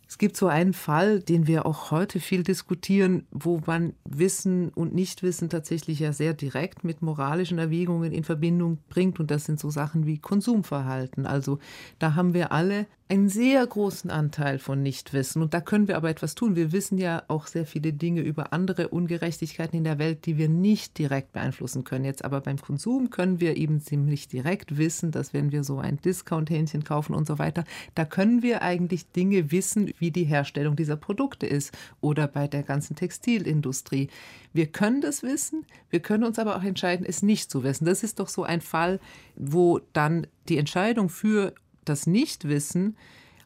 es gibt so einen Fall, den wir auch heute viel diskutieren, wo man Wissen und Nichtwissen tatsächlich ja sehr direkt mit moralischen Erwägungen in Verbindung bringt. Und das sind so Sachen wie Konsumverhalten. Also da haben wir alle einen sehr großen Anteil von Nichtwissen. Und da können wir aber etwas tun. Wir wissen ja auch sehr viele Dinge über andere Ungerechtigkeiten in der Welt, die wir nicht direkt beeinflussen können. Jetzt aber beim Konsum können wir eben ziemlich direkt wissen, dass wenn wir so ein Discount-Hähnchen kaufen und so weiter, da können wir eigentlich Dinge wissen, wie die Herstellung dieser Produkte ist oder bei der ganzen Textilindustrie. Wir können das wissen, wir können uns aber auch entscheiden, es nicht zu wissen. Das ist doch so ein Fall, wo dann die Entscheidung für das Nichtwissen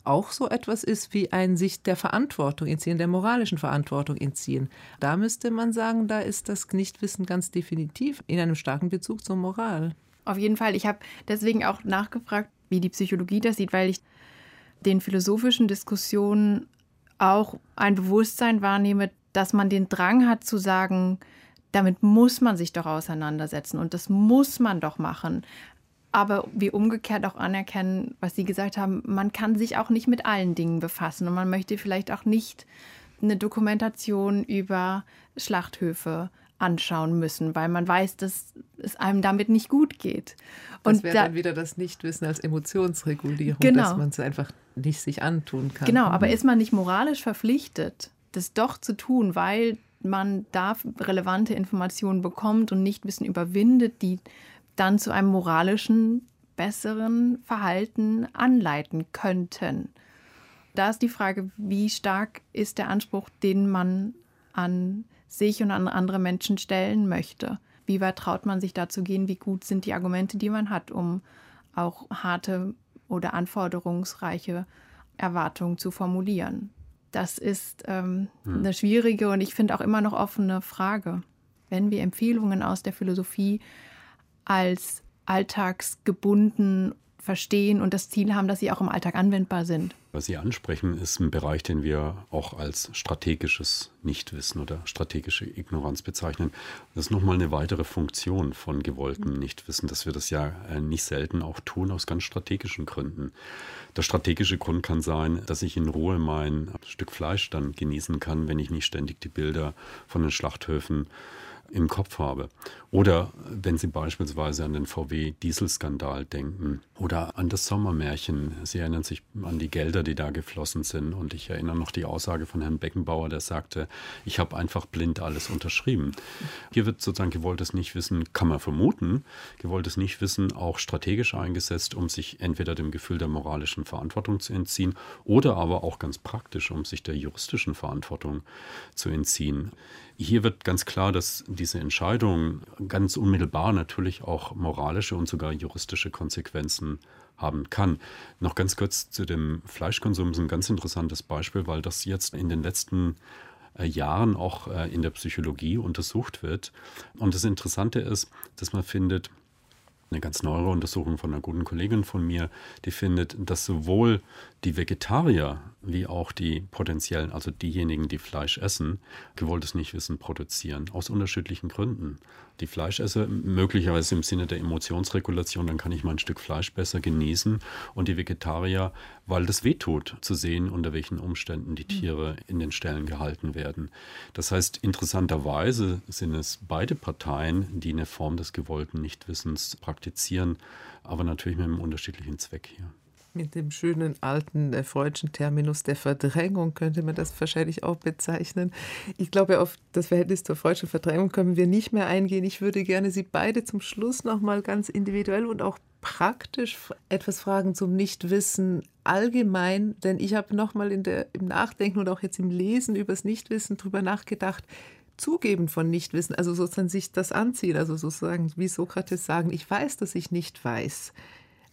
auch so etwas ist wie ein sich der Verantwortung entziehen, der moralischen Verantwortung entziehen. Da müsste man sagen, da ist das Nichtwissen ganz definitiv in einem starken Bezug zur Moral. Auf jeden Fall. Ich habe deswegen auch nachgefragt, wie die Psychologie das sieht, weil ich den philosophischen Diskussionen auch ein Bewusstsein wahrnehme, dass man den Drang hat zu sagen, damit muss man sich doch auseinandersetzen und das muss man doch machen aber wir umgekehrt auch anerkennen, was Sie gesagt haben, man kann sich auch nicht mit allen Dingen befassen und man möchte vielleicht auch nicht eine Dokumentation über Schlachthöfe anschauen müssen, weil man weiß, dass es einem damit nicht gut geht. Und das wäre da, dann wieder das Nichtwissen als Emotionsregulierung, genau. dass man es einfach nicht sich antun kann. Genau, aber mhm. ist man nicht moralisch verpflichtet, das doch zu tun, weil man da relevante Informationen bekommt und Nichtwissen überwindet, die dann zu einem moralischen, besseren Verhalten anleiten könnten. Da ist die Frage, wie stark ist der Anspruch, den man an sich und an andere Menschen stellen möchte. Wie weit traut man sich da zu gehen? Wie gut sind die Argumente, die man hat, um auch harte oder anforderungsreiche Erwartungen zu formulieren? Das ist ähm, hm. eine schwierige und ich finde auch immer noch offene Frage. Wenn wir Empfehlungen aus der Philosophie als alltagsgebunden verstehen und das Ziel haben, dass sie auch im Alltag anwendbar sind. Was Sie ansprechen, ist ein Bereich, den wir auch als strategisches Nichtwissen oder strategische Ignoranz bezeichnen. Das ist nochmal eine weitere Funktion von gewolltem Nichtwissen, dass wir das ja äh, nicht selten auch tun aus ganz strategischen Gründen. Der strategische Grund kann sein, dass ich in Ruhe mein Stück Fleisch dann genießen kann, wenn ich nicht ständig die Bilder von den Schlachthöfen im Kopf habe. Oder wenn Sie beispielsweise an den VW-Dieselskandal denken oder an das Sommermärchen. Sie erinnern sich an die Gelder, die da geflossen sind. Und ich erinnere noch die Aussage von Herrn Beckenbauer, der sagte, ich habe einfach blind alles unterschrieben. Hier wird sozusagen gewolltes Nichtwissen, kann man vermuten, gewolltes Nichtwissen auch strategisch eingesetzt, um sich entweder dem Gefühl der moralischen Verantwortung zu entziehen oder aber auch ganz praktisch, um sich der juristischen Verantwortung zu entziehen. Hier wird ganz klar, dass diese Entscheidung ganz unmittelbar natürlich auch moralische und sogar juristische Konsequenzen haben kann. Noch ganz kurz zu dem Fleischkonsum ist ein ganz interessantes Beispiel, weil das jetzt in den letzten äh, Jahren auch äh, in der Psychologie untersucht wird. Und das Interessante ist, dass man findet, eine ganz neue Untersuchung von einer guten Kollegin von mir, die findet, dass sowohl die Vegetarier wie auch die potenziellen, also diejenigen, die Fleisch essen, gewolltes Nichtwissen produzieren, aus unterschiedlichen Gründen. Die Fleischesser möglicherweise im Sinne der Emotionsregulation, dann kann ich mein Stück Fleisch besser genießen. Und die Vegetarier, weil das wehtut, zu sehen, unter welchen Umständen die Tiere in den Ställen gehalten werden. Das heißt, interessanterweise sind es beide Parteien, die eine Form des gewollten Nichtwissens praktizieren, aber natürlich mit einem unterschiedlichen Zweck hier. Mit dem schönen alten äh, freudschen Terminus der Verdrängung könnte man das wahrscheinlich auch bezeichnen. Ich glaube, auf das Verhältnis zur freudschen Verdrängung können wir nicht mehr eingehen. Ich würde gerne Sie beide zum Schluss noch mal ganz individuell und auch praktisch etwas fragen zum Nichtwissen allgemein, denn ich habe noch mal in der, im Nachdenken und auch jetzt im Lesen über das Nichtwissen darüber nachgedacht, Zugeben von Nichtwissen, also sozusagen sich das anziehen, also sozusagen wie Sokrates sagen, ich weiß, dass ich nicht weiß.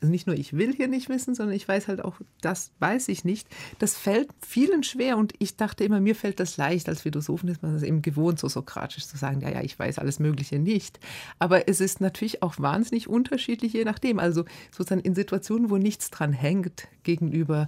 Also nicht nur ich will hier nicht wissen, sondern ich weiß halt auch, das weiß ich nicht. Das fällt vielen schwer und ich dachte immer, mir fällt das leicht. Als Philosophen ist man das eben gewohnt, so sokratisch zu sagen, ja, ja, ich weiß alles Mögliche nicht. Aber es ist natürlich auch wahnsinnig unterschiedlich, je nachdem. Also sozusagen in Situationen, wo nichts dran hängt, gegenüber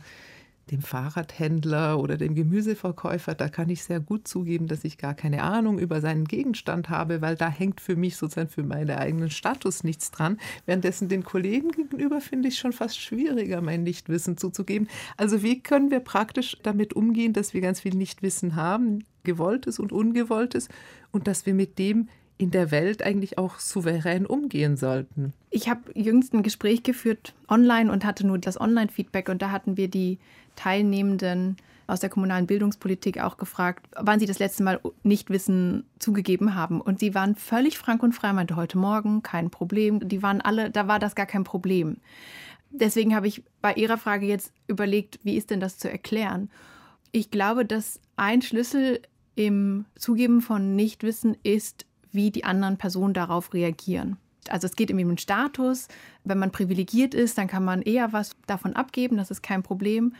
dem Fahrradhändler oder dem Gemüseverkäufer, da kann ich sehr gut zugeben, dass ich gar keine Ahnung über seinen Gegenstand habe, weil da hängt für mich sozusagen für meinen eigenen Status nichts dran. Währenddessen den Kollegen gegenüber finde ich schon fast schwieriger, mein Nichtwissen zuzugeben. Also wie können wir praktisch damit umgehen, dass wir ganz viel Nichtwissen haben, gewolltes und ungewolltes, und dass wir mit dem in der Welt eigentlich auch souverän umgehen sollten. Ich habe jüngst ein Gespräch geführt online und hatte nur das Online-Feedback und da hatten wir die Teilnehmenden aus der kommunalen Bildungspolitik auch gefragt, wann sie das letzte Mal Nichtwissen zugegeben haben. Und sie waren völlig frank und frei, meinte heute Morgen kein Problem. Die waren alle, da war das gar kein Problem. Deswegen habe ich bei Ihrer Frage jetzt überlegt, wie ist denn das zu erklären? Ich glaube, dass ein Schlüssel im Zugeben von Nichtwissen ist, wie die anderen Personen darauf reagieren. Also es geht um den Status. Wenn man privilegiert ist, dann kann man eher was davon abgeben, das ist kein Problem.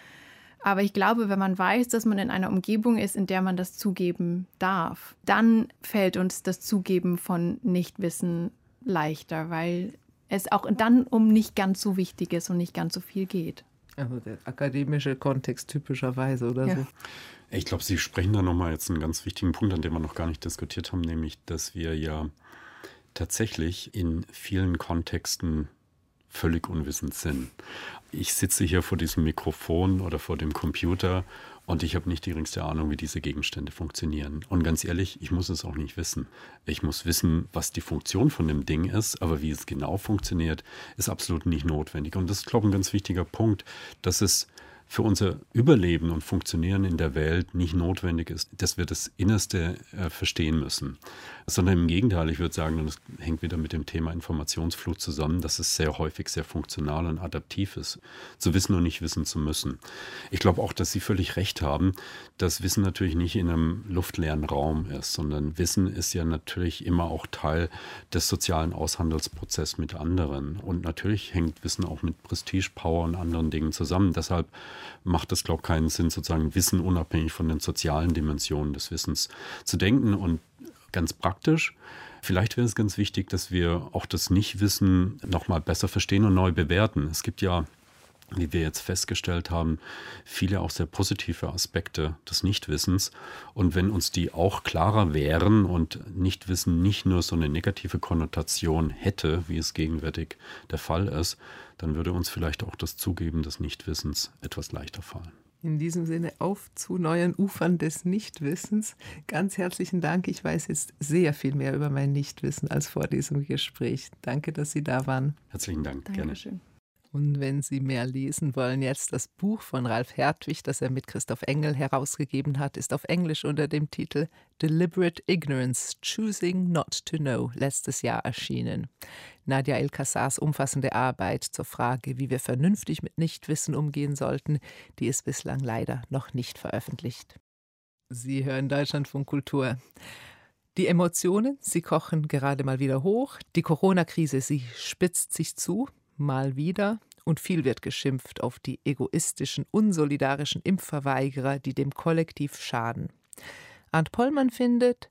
Aber ich glaube, wenn man weiß, dass man in einer Umgebung ist, in der man das zugeben darf, dann fällt uns das Zugeben von Nichtwissen leichter, weil es auch dann um nicht ganz so Wichtiges und nicht ganz so viel geht. Also der akademische Kontext typischerweise oder ja. so. Ich glaube, Sie sprechen da nochmal jetzt einen ganz wichtigen Punkt, an dem wir noch gar nicht diskutiert haben, nämlich, dass wir ja tatsächlich in vielen Kontexten völlig unwissend sind. Ich sitze hier vor diesem Mikrofon oder vor dem Computer und ich habe nicht die geringste Ahnung, wie diese Gegenstände funktionieren. Und ganz ehrlich, ich muss es auch nicht wissen. Ich muss wissen, was die Funktion von dem Ding ist, aber wie es genau funktioniert, ist absolut nicht notwendig. Und das ist, glaube ich, ein ganz wichtiger Punkt, dass es für unser Überleben und Funktionieren in der Welt nicht notwendig ist, dass wir das Innerste äh, verstehen müssen. Sondern im Gegenteil, ich würde sagen, das hängt wieder mit dem Thema Informationsflut zusammen, dass es sehr häufig sehr funktional und adaptiv ist, zu wissen und nicht wissen zu müssen. Ich glaube auch, dass Sie völlig recht haben, dass Wissen natürlich nicht in einem luftleeren Raum ist, sondern Wissen ist ja natürlich immer auch Teil des sozialen Aushandelsprozesses mit anderen. Und natürlich hängt Wissen auch mit Prestige, Power und anderen Dingen zusammen. Deshalb macht es, glaube ich, keinen Sinn, sozusagen Wissen unabhängig von den sozialen Dimensionen des Wissens zu denken. Und ganz praktisch, vielleicht wäre es ganz wichtig, dass wir auch das Nichtwissen nochmal besser verstehen und neu bewerten. Es gibt ja wie wir jetzt festgestellt haben, viele auch sehr positive Aspekte des Nichtwissens. Und wenn uns die auch klarer wären und Nichtwissen nicht nur so eine negative Konnotation hätte, wie es gegenwärtig der Fall ist, dann würde uns vielleicht auch das Zugeben des Nichtwissens etwas leichter fallen. In diesem Sinne auf zu neuen Ufern des Nichtwissens. Ganz herzlichen Dank. Ich weiß jetzt sehr viel mehr über mein Nichtwissen als vor diesem Gespräch. Danke, dass Sie da waren. Herzlichen Dank. Dankeschön. Gerne. Und wenn Sie mehr lesen wollen, jetzt das Buch von Ralf Hertwig, das er mit Christoph Engel herausgegeben hat, ist auf Englisch unter dem Titel Deliberate Ignorance, Choosing Not to Know, letztes Jahr erschienen. Nadia El-Kassars umfassende Arbeit zur Frage, wie wir vernünftig mit Nichtwissen umgehen sollten, die ist bislang leider noch nicht veröffentlicht. Sie hören Deutschlandfunk Kultur. Die Emotionen, sie kochen gerade mal wieder hoch. Die Corona-Krise, sie spitzt sich zu mal wieder, und viel wird geschimpft auf die egoistischen, unsolidarischen Impfverweigerer, die dem Kollektiv schaden. Arndt Pollmann findet,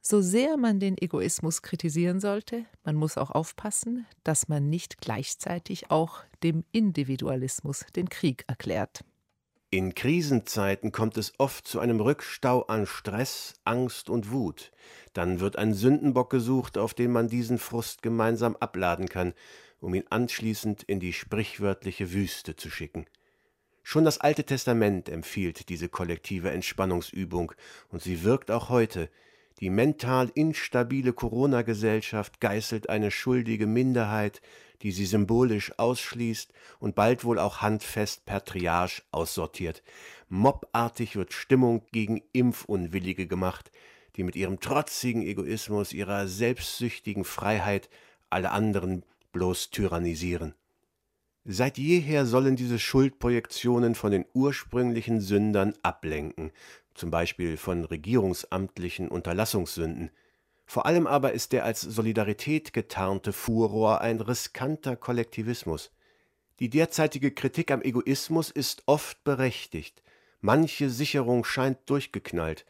so sehr man den Egoismus kritisieren sollte, man muss auch aufpassen, dass man nicht gleichzeitig auch dem Individualismus den Krieg erklärt. In Krisenzeiten kommt es oft zu einem Rückstau an Stress, Angst und Wut. Dann wird ein Sündenbock gesucht, auf den man diesen Frust gemeinsam abladen kann um ihn anschließend in die sprichwörtliche Wüste zu schicken. Schon das Alte Testament empfiehlt diese kollektive Entspannungsübung, und sie wirkt auch heute, Die mental instabile Corona-Gesellschaft geißelt eine schuldige Minderheit, die sie symbolisch ausschließt und bald wohl auch handfest per Triage aussortiert. Mobartig wird Stimmung gegen Impfunwillige gemacht, die mit ihrem trotzigen Egoismus, ihrer selbstsüchtigen Freiheit alle anderen bloß tyrannisieren. Seit jeher sollen diese Schuldprojektionen von den ursprünglichen Sündern ablenken, zum Beispiel von regierungsamtlichen Unterlassungssünden. Vor allem aber ist der als Solidarität getarnte Furor ein riskanter Kollektivismus. Die derzeitige Kritik am Egoismus ist oft berechtigt. Manche Sicherung scheint durchgeknallt.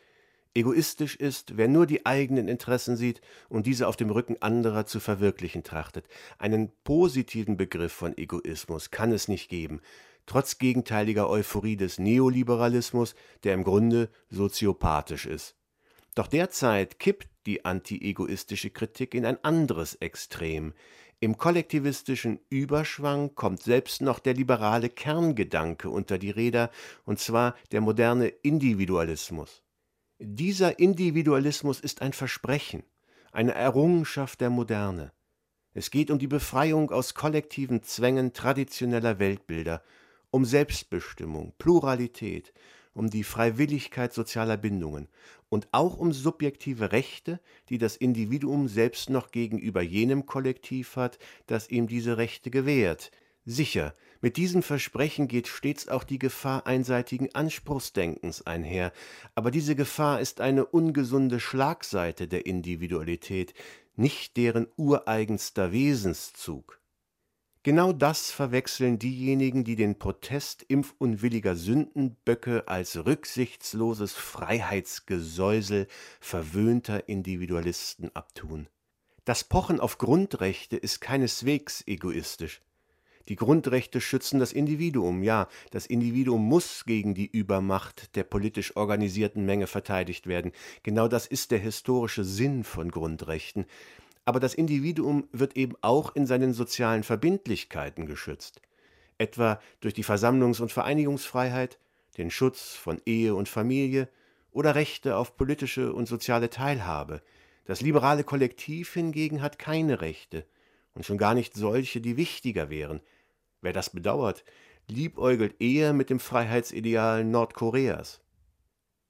Egoistisch ist, wer nur die eigenen Interessen sieht und diese auf dem Rücken anderer zu verwirklichen trachtet. Einen positiven Begriff von Egoismus kann es nicht geben, trotz gegenteiliger Euphorie des Neoliberalismus, der im Grunde soziopathisch ist. Doch derzeit kippt die anti-egoistische Kritik in ein anderes Extrem. Im kollektivistischen Überschwang kommt selbst noch der liberale Kerngedanke unter die Räder, und zwar der moderne Individualismus. Dieser Individualismus ist ein Versprechen, eine Errungenschaft der Moderne. Es geht um die Befreiung aus kollektiven Zwängen traditioneller Weltbilder, um Selbstbestimmung, Pluralität, um die Freiwilligkeit sozialer Bindungen und auch um subjektive Rechte, die das Individuum selbst noch gegenüber jenem Kollektiv hat, das ihm diese Rechte gewährt. Sicher, mit diesem Versprechen geht stets auch die Gefahr einseitigen Anspruchsdenkens einher, aber diese Gefahr ist eine ungesunde Schlagseite der Individualität, nicht deren ureigenster Wesenszug. Genau das verwechseln diejenigen, die den Protest impfunwilliger Sündenböcke als rücksichtsloses Freiheitsgesäusel verwöhnter Individualisten abtun. Das Pochen auf Grundrechte ist keineswegs egoistisch. Die Grundrechte schützen das Individuum, ja, das Individuum muss gegen die Übermacht der politisch organisierten Menge verteidigt werden. Genau das ist der historische Sinn von Grundrechten. Aber das Individuum wird eben auch in seinen sozialen Verbindlichkeiten geschützt, etwa durch die Versammlungs- und Vereinigungsfreiheit, den Schutz von Ehe und Familie oder Rechte auf politische und soziale Teilhabe. Das liberale Kollektiv hingegen hat keine Rechte und schon gar nicht solche, die wichtiger wären, Wer das bedauert, liebäugelt eher mit dem Freiheitsideal Nordkoreas.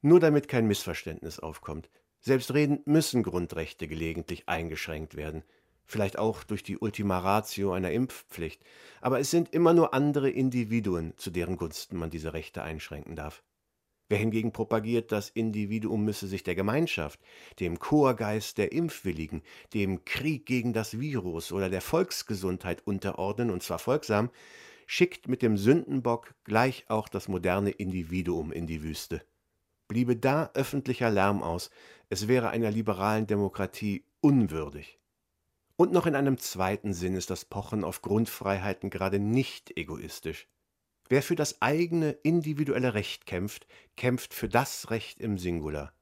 Nur damit kein Missverständnis aufkommt. Selbstredend müssen Grundrechte gelegentlich eingeschränkt werden, vielleicht auch durch die Ultima Ratio einer Impfpflicht, aber es sind immer nur andere Individuen, zu deren Gunsten man diese Rechte einschränken darf. Wer hingegen propagiert, das Individuum müsse sich der Gemeinschaft, dem Chorgeist der Impfwilligen, dem Krieg gegen das Virus oder der Volksgesundheit unterordnen, und zwar folgsam, schickt mit dem Sündenbock gleich auch das moderne Individuum in die Wüste. Bliebe da öffentlicher Lärm aus, es wäre einer liberalen Demokratie unwürdig. Und noch in einem zweiten Sinn ist das Pochen auf Grundfreiheiten gerade nicht egoistisch. Wer für das eigene individuelle Recht kämpft, kämpft für das Recht im Singular.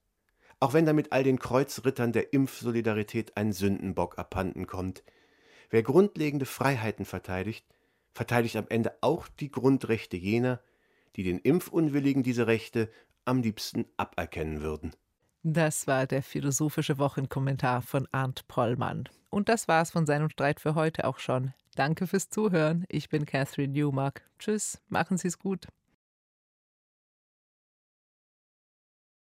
Auch wenn damit all den Kreuzrittern der Impfsolidarität ein Sündenbock abhanden kommt. Wer grundlegende Freiheiten verteidigt, verteidigt am Ende auch die Grundrechte jener, die den Impfunwilligen diese Rechte am liebsten aberkennen würden. Das war der philosophische Wochenkommentar von Arndt Pollmann. Und das war's von seinem Streit für heute auch schon. Danke fürs Zuhören. Ich bin Catherine Newmark. Tschüss, machen Sie's gut.